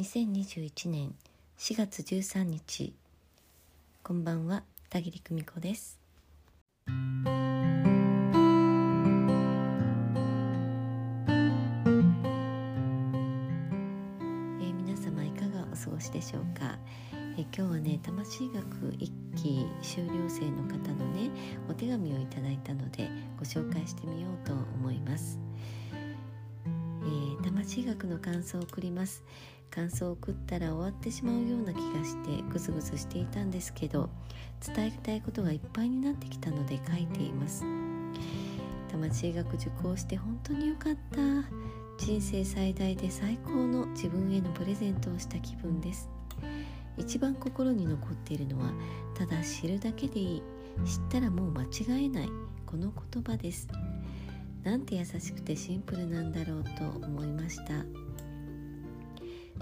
2021年4月13日。こんばんは田切久美子です。え皆様いかがお過ごしでしょうか、え今日はね魂学一期修了生の方のねお手紙をいただいたのでご紹介してみようと思います、えー魂学の感想を送ります。感想を送ったら終わってしまうような気がしてぐずぐずしていたんですけど伝えたいことがいっぱいになってきたので書いています。魂学受講して本当に良かった。人生最大で最高の自分へのプレゼントをした気分です。一番心に残っているのはただ知るだけでいい。知ったらもう間違えない。この言葉です。なんて優しくてシンプルなんだろうと思いました。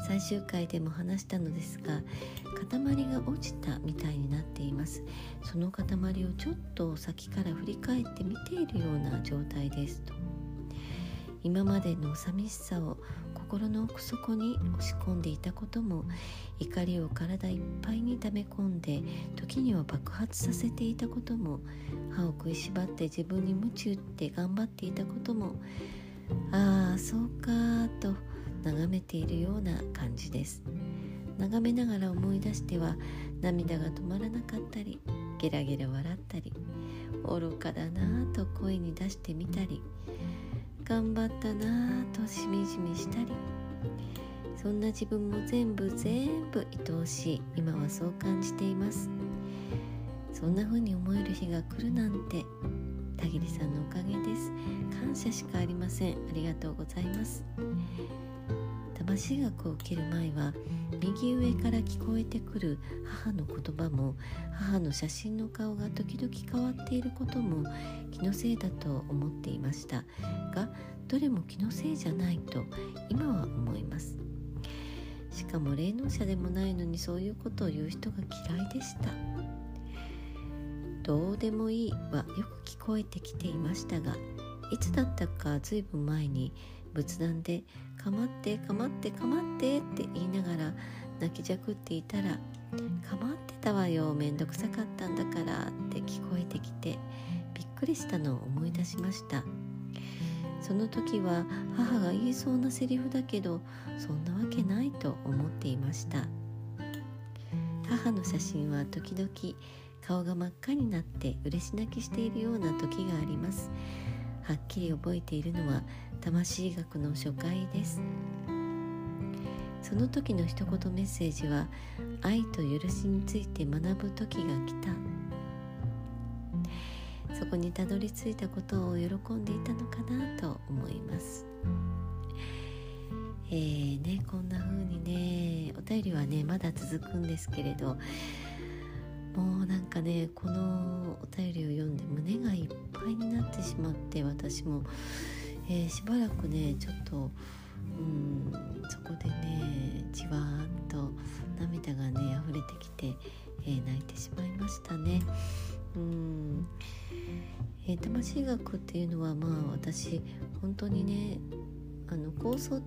最終回でも話したのですが塊が落ちたみたいになっています。その塊をちょっと先から振り返って見ているような状態です。と今までの寂しさを心の奥底に押し込んでいたことも怒りを体いっぱいに溜め込んで時には爆発させていたことも歯を食いしばって自分に鞭打って頑張っていたこともああそうかと眺めているような感じです。眺めながら思い出しては涙が止まらなかったりゲラゲラ笑ったり愚かだなぁと声に出してみたり頑張ったなぁとしみじみしたりそんな自分も全部全部愛おしい今はそう感じています。そんな風に思える日が来るなんて田切さんのおかげです。感謝しかありません。ありがとうございます。魂学を受ける前は右上から聞こえてくる母の言葉も母の写真の顔が時々変わっていることも気のせいだと思っていました。がどれも気のせいじゃないと今は思います。しかも霊能者でもないのにそういうことを言う人が嫌いでした。どうでもいいはよく聞こえてきていましたがいつだったかずいぶん前に仏壇で「かまってかまってかまって」って言いながら泣きじゃくっていたら「かまってたわよめんどくさかったんだから」って聞こえてきてびっくりしたのを思い出しました。その時は母が言いそうなセリフだけどそんなわけないと思っていました。母の写真は時々顔が真っ赤になって嬉し泣きしているような時があります。はっきり覚えているのは魂学の初回です。その時の一言メッセージは愛と許しについて学ぶ時が来た。そこにたどり着いたことを喜んでいたのかなと思います。えーね、こんな風にねお便りはねまだ続くんですけれどもうなんかねこのお便りを読んで胸がいっぱいになってしまって私も、えーしばらくねちょっとうんそこでねじわーっと涙がね溢れてきて、えー泣いてしまいましたね。うん。えー魂学っていうのはまあ私本当にねあの構想は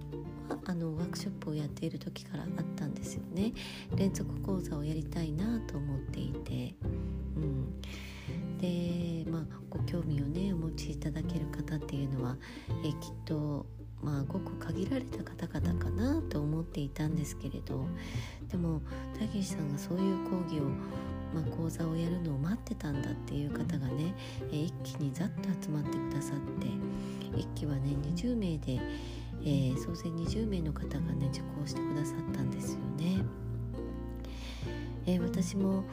あのワークショップをやっている時からあったんですよね。連続講座をやりたいなですけれどでも大岸さんがそういう講義をまあ、講座をやるのを待ってたんだっていう方がね、えー一気にざっと集まってくださって一期はね20名で、えー総勢20名の方がね受講してくださったんですよね。えー私も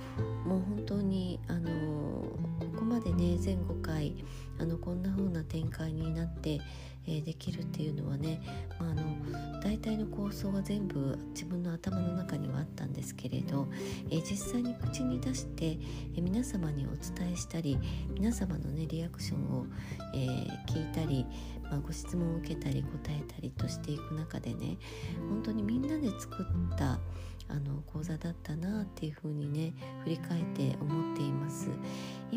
もう本当にあのーここまでね前5回あのこんな風な展開になって、えできるっていうのはね、まあ、あの大体の構想は全部自分の頭の中にはあったんですけれど、え実際に口に出して、え皆様にお伝えしたり皆様のねリアクションを、え聞いたり、まあ、ご質問を受けたり答えたりとしていく中でね本当にみんなで作ったあの講座だったなっていうふうにね振り返って思っています。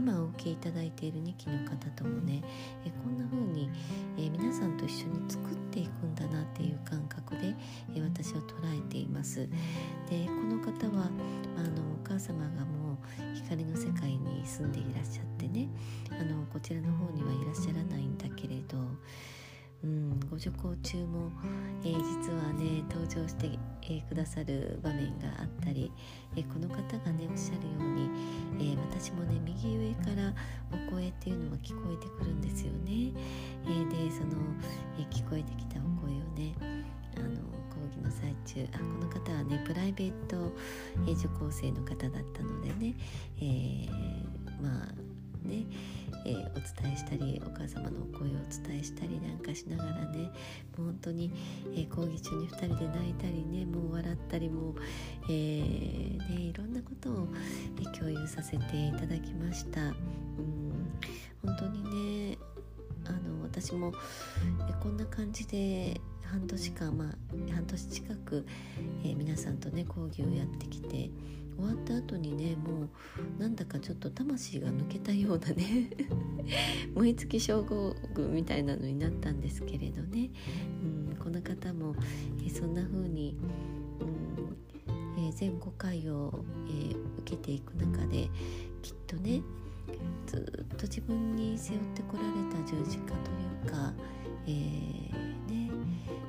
今お受けいただいている2期の方ともねえこんな風に、え皆さんと一緒に作っていくんだなっていう感覚で、え私は捉えています。でこの方は、あ、のお母様がもう光の世界に住んでいらっしゃってねあのこちらの方にはいらっしゃらないんだけれどうん、ご受講中も、えー、実はね登場して、えー、くださる場面があったり、えー、この方がねおっしゃるように、え私もね右上からお声っていうのは聞こえてくるんですよね。えでその、え聞こえてきたお声をねあの講義の最中あこの方はねプライベート、え受講生の方だったのでね、えまあね、えー、お伝えしたりお母様のお声をお伝えしたりなんかしながらねもう本当に、えー、講義中に2人で泣いたりねもう笑ったりもう、えー、ね、いろんなことを、え共有させていただきました。うん本当にねあの私も、えこんな感じで半年間、まあ、半年近く、え皆さんとね講義をやってきて終わった後にねもうなんだかちょっと魂が抜けたようなね 燃え尽き症候群みたいなのになったんですけれどね、うん、この方も、えそんな風に、うんえー、全5回を、えー、受けていく中できっとねずっと自分に背負ってこられた十字架というか、えー、ね、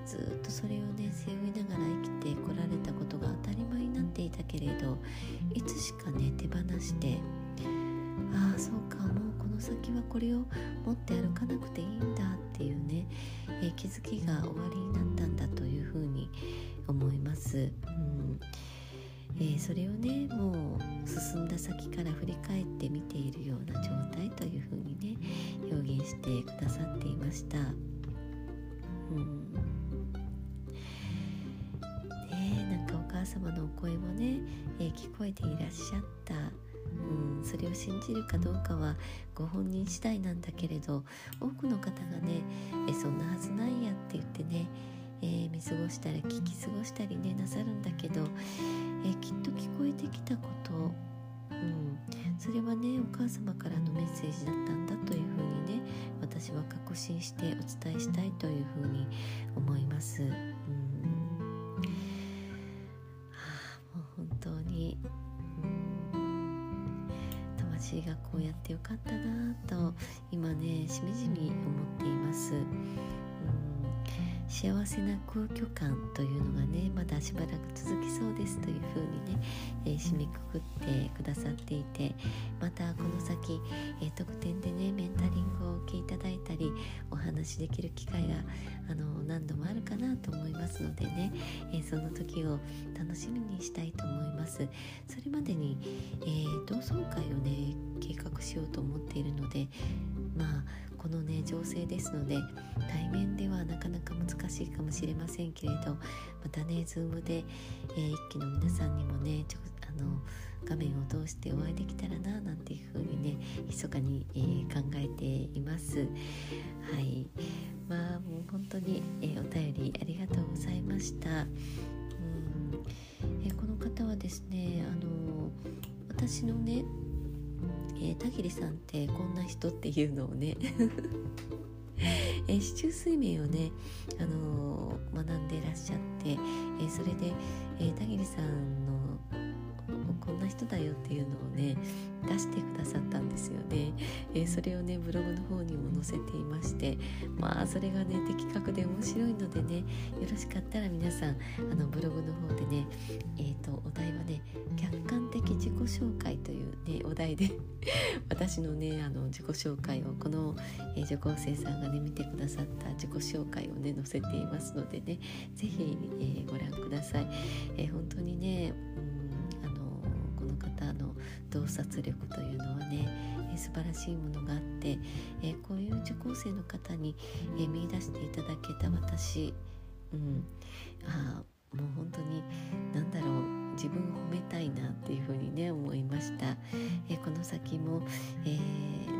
ずっとそれをね背負いながら生きてこられたことが当たり前になっていたけれどいつしかね手放してああそうかもうこの先はこれを持って歩かなくていいんだっていうね、えー、気づきが終わりになったんだというふうに思います。うんえー、それをねもう進んだ先から振り返って見ているような状態というふうにね表現してくださっていました。様のお声もね、えー、聞こえていらっしゃった、うん、それを信じるかどうかはご本人次第なんだけれど多くの方がね「えそんなはずないや」って言ってねえ、見過ごしたり聞き過ごしたりねなさるんだけど、え、きっと聞こえてきたこと、うん、それはねお母様からのメッセージだったんだというふうにね私は確信してお伝えしたいというふうに思います。うんってよかったなと今ねしみじみ思っています。幸せな空虚感というのがねまだしばらく続きそうですというふうにね、えー、締めくくってくださっていてまたこの先、えー、特典でねメンタリングをお受けいただいたりお話しできる機会があの何度もあるかなと思いますのでね、えー、その時を楽しみにしたいと思います。それまでに、え同窓会をね計画しようと思っているのでまあこのね情勢ですので対面ではなかなか難しいかもしれませんけれどまたね Zoom で、えー、一期の皆さんにもねちょあの画面を通してお会いできたらななんていうふうにね密かに、えー、考えています。はい。まあもう本当に、えー、お便りありがとうございました。うん、えー、この方はですねあの私のねえー、田切さんってこんな人っていうのをね えー、市中水面をね、あのー、学んでいらっしゃって、えー、それで、えー、田切さんのこんな人だよっていうのをね出してくださったんですよね、えー、それをねブログの方にも載せていましてまあそれがね的確で面白いのでねよろしかったら皆さんあのブログの方でねえっ、ー、とお題はね客観的自己紹介というねお題で私のねあの自己紹介をこの、え、受講生さんがね見てくださった自己紹介をね載せていますのでね是非、えー、ご覧ください、え本当にね、うんあのこの方の洞察力というのはね、えー、素晴らしいものがあって、え、こういう受講生の方に、えー、見出していただけた私、うん、あもう本当に何だろう自分を褒めたいなっていうふうにね思いました、えこの先も、え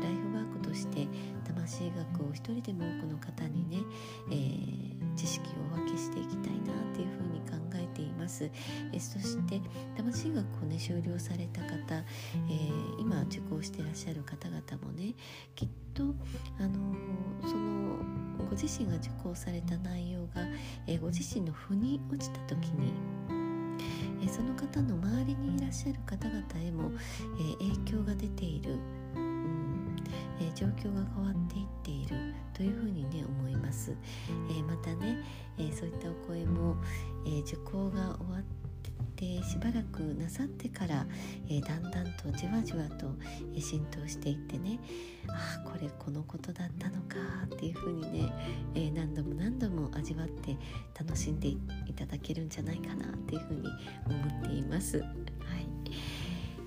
ライフワークとして魂学を一人でも多くの方にね、え知識をお分けしていきたいなっていうふうに考えています。えそして魂学をね修了された方、えー、今受講してらっしゃる方々もねきっとあのそのご自身が受講された内容が、え、ご自身の腑に落ちた時にえその方の周りにいらっしゃる方々へも、え影響が出ている、うん。え状況が変わっていっている。というふうにね思います、えまたね、えそういったお声も、え受講が終わってしばらくなさってから、えー、だんだんとじわじわと、えー、浸透していってねああこれこのことだったのかっていうふうにね、えー、何度も何度も味わって楽しんでいっていただけるんじゃないかなっていうふうに思っています。はい。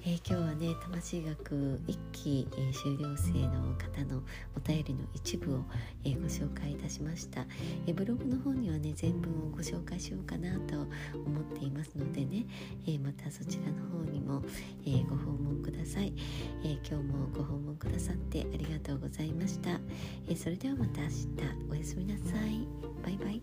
えー、今日はね魂学一期、えー、修了生の方のお便りの一部を、えー、ご紹介いたしました、えブログの方にはね全文をご紹介しようかなと思っていますのでね、えまたそちらの方にも、えご訪問ください、え今日もご訪問くださってありがとうございました、えそれではまた明日。おやすみなさい。バイバイ。